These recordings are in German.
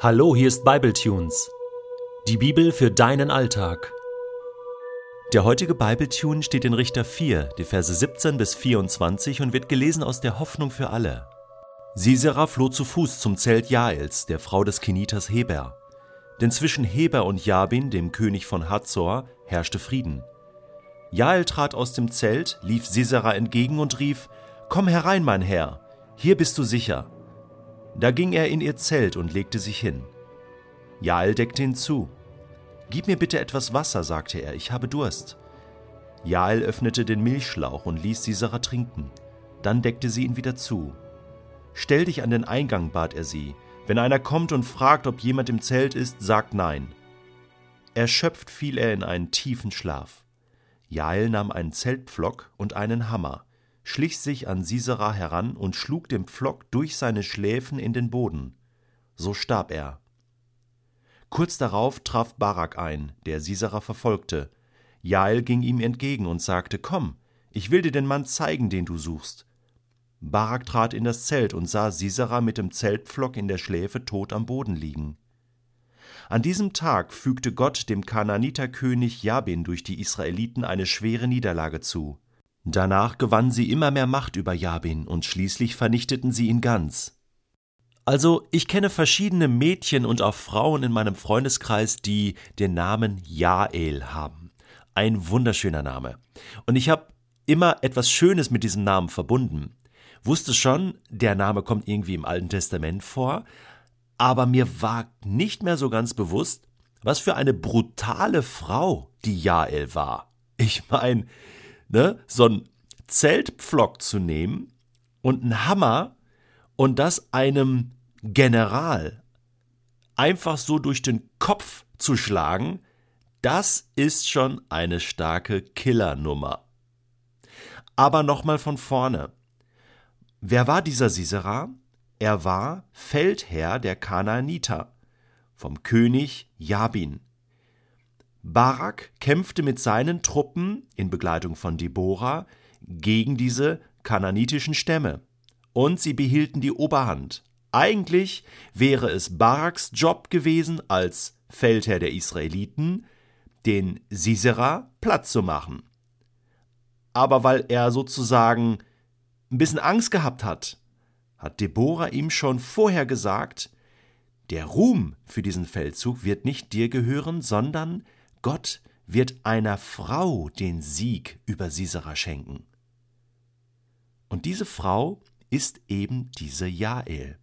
Hallo, hier ist Bibletunes. Die Bibel für deinen Alltag. Der heutige Bibletune steht in Richter 4, die Verse 17 bis 24 und wird gelesen aus der Hoffnung für alle. Sisera floh zu Fuß zum Zelt Jaels, der Frau des Keniters Heber. Denn zwischen Heber und Jabin, dem König von Hazor, herrschte Frieden. Jael trat aus dem Zelt, lief Sisera entgegen und rief: Komm herein, mein Herr, hier bist du sicher. Da ging er in ihr Zelt und legte sich hin. Jael deckte hinzu. Gib mir bitte etwas Wasser, sagte er, ich habe Durst. Jael öffnete den Milchschlauch und ließ Sisera trinken. Dann deckte sie ihn wieder zu. Stell dich an den Eingang, bat er sie. Wenn einer kommt und fragt, ob jemand im Zelt ist, sagt nein. Erschöpft fiel er in einen tiefen Schlaf. Jael nahm einen Zeltpflock und einen Hammer schlich sich an Sisera heran und schlug den Pflock durch seine Schläfen in den Boden. So starb er. Kurz darauf traf Barak ein, der Sisera verfolgte. Jael ging ihm entgegen und sagte: Komm, ich will dir den Mann zeigen, den du suchst. Barak trat in das Zelt und sah Sisera mit dem Zeltpflock in der Schläfe tot am Boden liegen. An diesem Tag fügte Gott dem Kananiterkönig Jabin durch die Israeliten eine schwere Niederlage zu. Danach gewannen sie immer mehr Macht über Jabin und schließlich vernichteten sie ihn ganz. Also, ich kenne verschiedene Mädchen und auch Frauen in meinem Freundeskreis, die den Namen Jael haben. Ein wunderschöner Name. Und ich habe immer etwas Schönes mit diesem Namen verbunden. Wusste schon, der Name kommt irgendwie im Alten Testament vor, aber mir war nicht mehr so ganz bewusst, was für eine brutale Frau die Jael war. Ich meine, ne, so ein Zeltpflock zu nehmen und einen Hammer und das einem General einfach so durch den Kopf zu schlagen, das ist schon eine starke Killernummer. Aber nochmal von vorne. Wer war dieser Sisera? Er war Feldherr der Kanaaniter, vom König Jabin. Barak kämpfte mit seinen Truppen in Begleitung von Deborah gegen diese kananitischen Stämme und sie behielten die Oberhand. Eigentlich wäre es Baraks Job gewesen, als Feldherr der Israeliten, den Sisera platt zu machen. Aber weil er sozusagen ein bisschen Angst gehabt hat, hat Deborah ihm schon vorher gesagt, der Ruhm für diesen Feldzug wird nicht dir gehören, sondern Gott wird einer Frau den Sieg über Sisera schenken. Und diese Frau ist eben diese Jael.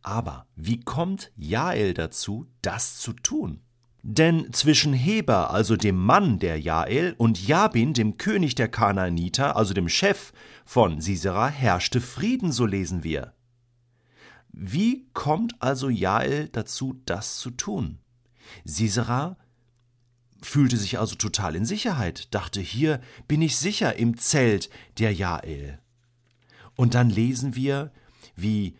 Aber wie kommt Jael dazu, das zu tun? Denn zwischen Heber, also dem Mann der Jael, und Jabin, dem König der Kanaaniter, also dem Chef von Sisera, herrschte Frieden, so lesen wir. Wie kommt also Jael dazu, das zu tun? Sisera fühlte sich also total in Sicherheit, dachte, hier bin ich sicher im Zelt der Jael. Und dann lesen wir, wie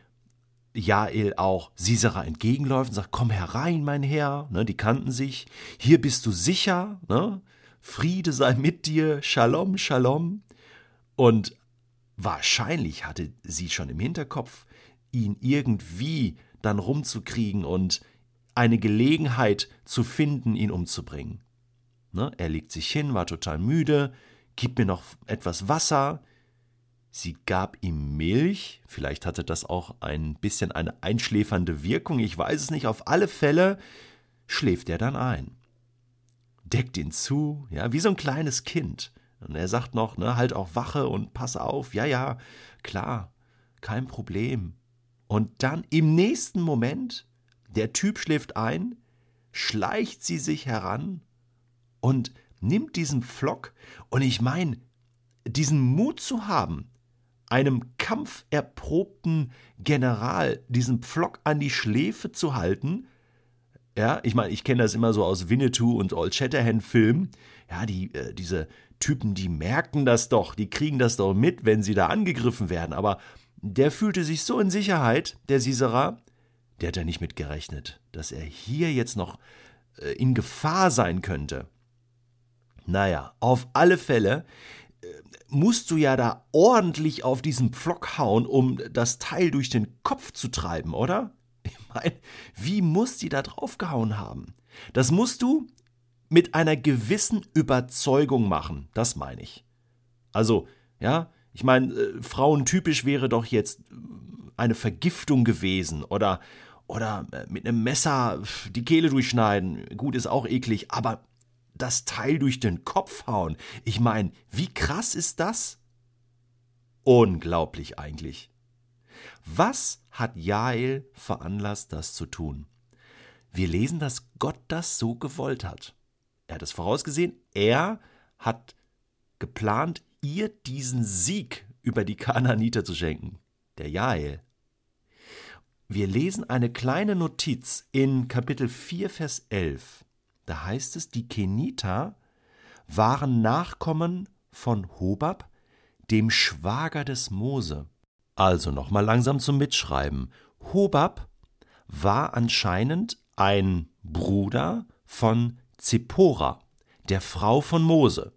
Jael auch Sisera entgegenläuft und sagt, komm herein, mein Herr, ne, die kannten sich, hier bist du sicher, ne, Friede sei mit dir, Shalom, Shalom. Und wahrscheinlich hatte sie schon im Hinterkopf, ihn irgendwie dann rumzukriegen und eine Gelegenheit zu finden, ihn umzubringen. Ne? Er legt sich hin, war total müde, gib mir noch etwas Wasser. Sie gab ihm Milch, vielleicht hatte das auch ein bisschen eine einschläfernde Wirkung, ich weiß es nicht, auf alle Fälle schläft er dann ein. Deckt ihn zu, ja, wie so ein kleines Kind. Und er sagt noch, ne, halt auch Wache und pass auf, ja, ja, klar, kein Problem. Und dann im nächsten Moment, der Typ schläft ein, schleicht sie sich heran und nimmt diesen Flock und ich meine, diesen Mut zu haben, einem kampferprobten General diesen Pflock an die Schläfe zu halten. Ja, ich meine, ich kenne das immer so aus Winnetou und Old Shatterhand Filmen. Ja, die, äh, diese Typen, die merken das doch, die kriegen das doch mit, wenn sie da angegriffen werden. Aber der fühlte sich so in Sicherheit, der Sisera, der hat da nicht mit gerechnet, dass er hier jetzt noch äh, in Gefahr sein könnte. Naja, auf alle Fälle äh, musst du ja da ordentlich auf diesen Pflock hauen, um das Teil durch den Kopf zu treiben, oder? Ich meine, wie muss die da draufgehauen haben? Das musst du mit einer gewissen Überzeugung machen, das meine ich. Also, ja, ich meine, äh, frauentypisch wäre doch jetzt eine Vergiftung gewesen oder oder äh, mit einem Messer die Kehle durchschneiden. Gut, ist auch eklig, aber das Teil durch den Kopf hauen. Ich meine, wie krass ist das? Unglaublich eigentlich. Was hat Jael veranlasst, das zu tun? Wir lesen, dass Gott das so gewollt hat. Er hat es vorausgesehen, er hat geplant, ihr diesen Sieg über die Kanaaniter zu schenken, der Jael. Wir lesen eine kleine Notiz in Kapitel 4, Vers 11. Da heißt es, die Keniter waren Nachkommen von Hobab, dem Schwager des Mose. Also nochmal langsam zum Mitschreiben. Hobab war anscheinend ein Bruder von Zippora, der Frau von Mose,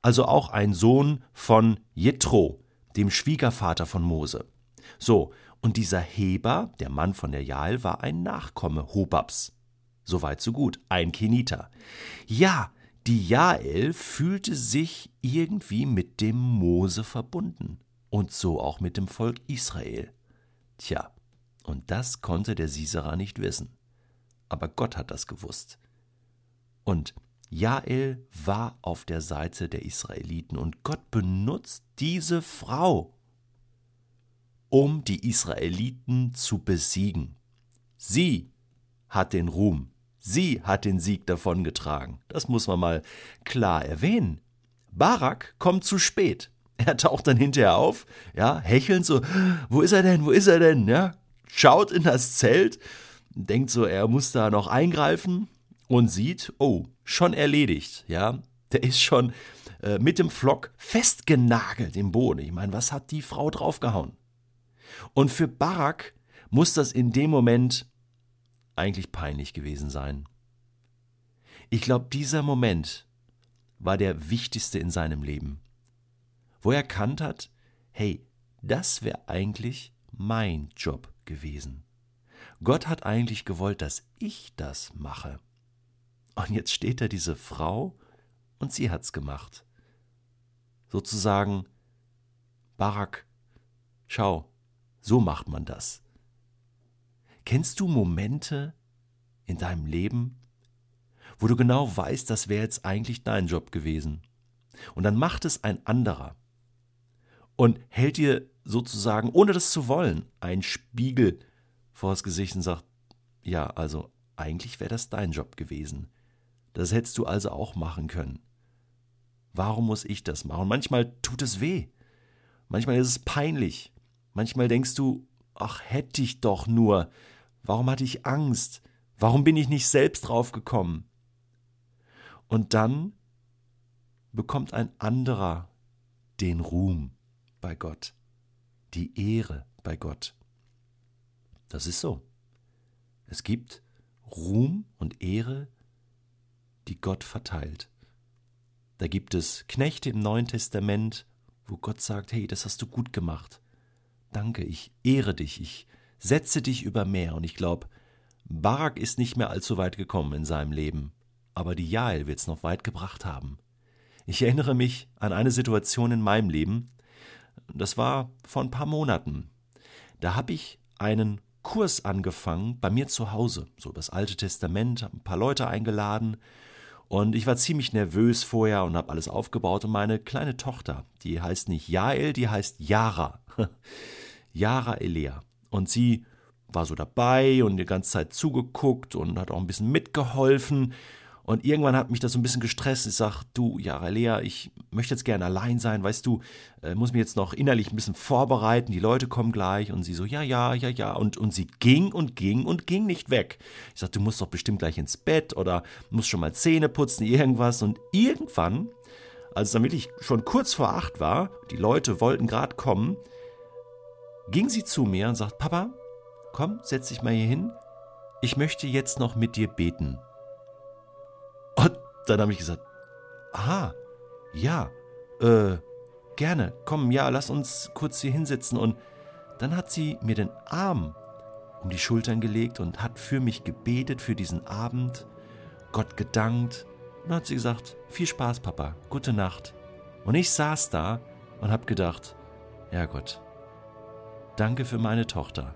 also auch ein Sohn von Jethro, dem Schwiegervater von Mose. So, und dieser Heber, der Mann von der Jael, war ein Nachkomme Hobabs. Soweit so gut, ein Keniter. Ja, die Jael fühlte sich irgendwie mit dem Mose verbunden und so auch mit dem Volk Israel. Tja, und das konnte der Sisera nicht wissen. Aber Gott hat das gewusst. Und Jael war auf der Seite der Israeliten und Gott benutzt diese Frau, um die Israeliten zu besiegen. Sie hat den Ruhm, sie hat den Sieg davongetragen. Das muss man mal klar erwähnen. Barak kommt zu spät. Er taucht dann hinterher auf, ja, hechelnd so, wo ist er denn, wo ist er denn, ja, schaut in das Zelt, denkt so, er muss da noch eingreifen und sieht, oh, schon erledigt, ja, der ist schon äh, mit dem Flock festgenagelt im Boden. Ich meine, was hat die Frau draufgehauen? Und für Barak muss das in dem Moment eigentlich peinlich gewesen sein. Ich glaube, dieser Moment war der wichtigste in seinem Leben, wo er erkannt hat, hey, das wäre eigentlich mein Job gewesen. Gott hat eigentlich gewollt, dass ich das mache. Und jetzt steht da diese Frau und sie hat's gemacht. Sozusagen, Barak, schau, so macht man das. Kennst du Momente in deinem Leben, wo du genau weißt, das wäre jetzt eigentlich dein Job gewesen? Und dann macht es ein anderer und hält dir sozusagen, ohne das zu wollen, einen Spiegel vor das Gesicht und sagt, ja, also eigentlich wäre das dein Job gewesen. Das hättest du also auch machen können. Warum muss ich das machen? Manchmal tut es weh. Manchmal ist es peinlich. Manchmal denkst du, ach, hätte ich doch nur. Warum hatte ich Angst? Warum bin ich nicht selbst drauf gekommen? Und dann bekommt ein anderer den Ruhm bei Gott, die Ehre bei Gott. Das ist so. Es gibt Ruhm und Ehre, die Gott verteilt. Da gibt es Knechte im Neuen Testament, wo Gott sagt, hey, das hast du gut gemacht danke, ich ehre dich, ich setze dich über Meer. Und ich glaube, Barak ist nicht mehr allzu weit gekommen in seinem Leben, aber die Jael wird es noch weit gebracht haben. Ich erinnere mich an eine Situation in meinem Leben, das war vor ein paar Monaten. Da habe ich einen Kurs angefangen bei mir zu Hause, so das Alte Testament, ein paar Leute eingeladen und ich war ziemlich nervös vorher und habe alles aufgebaut. Und meine kleine Tochter, die heißt nicht Jael, die heißt Yara. Yara Elea. Und sie war so dabei und die ganze Zeit zugeguckt und hat auch ein bisschen mitgeholfen. Und irgendwann hat mich das so ein bisschen gestresst. Ich sage, du, Yara Lea, ich möchte jetzt gerne allein sein, weißt du, äh, muss mich jetzt noch innerlich ein bisschen vorbereiten, die Leute kommen gleich. Und sie so, ja, ja, ja, ja. Und, und sie ging und ging und ging nicht weg. Ich sage, du musst doch bestimmt gleich ins Bett oder musst schon mal Zähne putzen, irgendwas. Und irgendwann, als dann wirklich schon kurz vor acht war, die Leute wollten gerade kommen, ging sie zu mir und sagt, Papa, komm, setz dich mal hier hin. Ich möchte jetzt noch mit dir beten. Und dann habe ich gesagt, aha, ja, äh, gerne, komm, ja, lass uns kurz hier hinsetzen. Und dann hat sie mir den Arm um die Schultern gelegt und hat für mich gebetet für diesen Abend, Gott gedankt. Und dann hat sie gesagt, viel Spaß, Papa, gute Nacht. Und ich saß da und habe gedacht, ja Gott, danke für meine Tochter.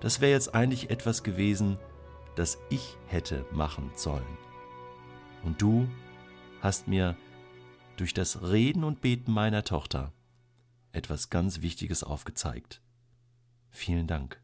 Das wäre jetzt eigentlich etwas gewesen, das ich hätte machen sollen. Und du hast mir durch das Reden und Beten meiner Tochter etwas ganz Wichtiges aufgezeigt. Vielen Dank.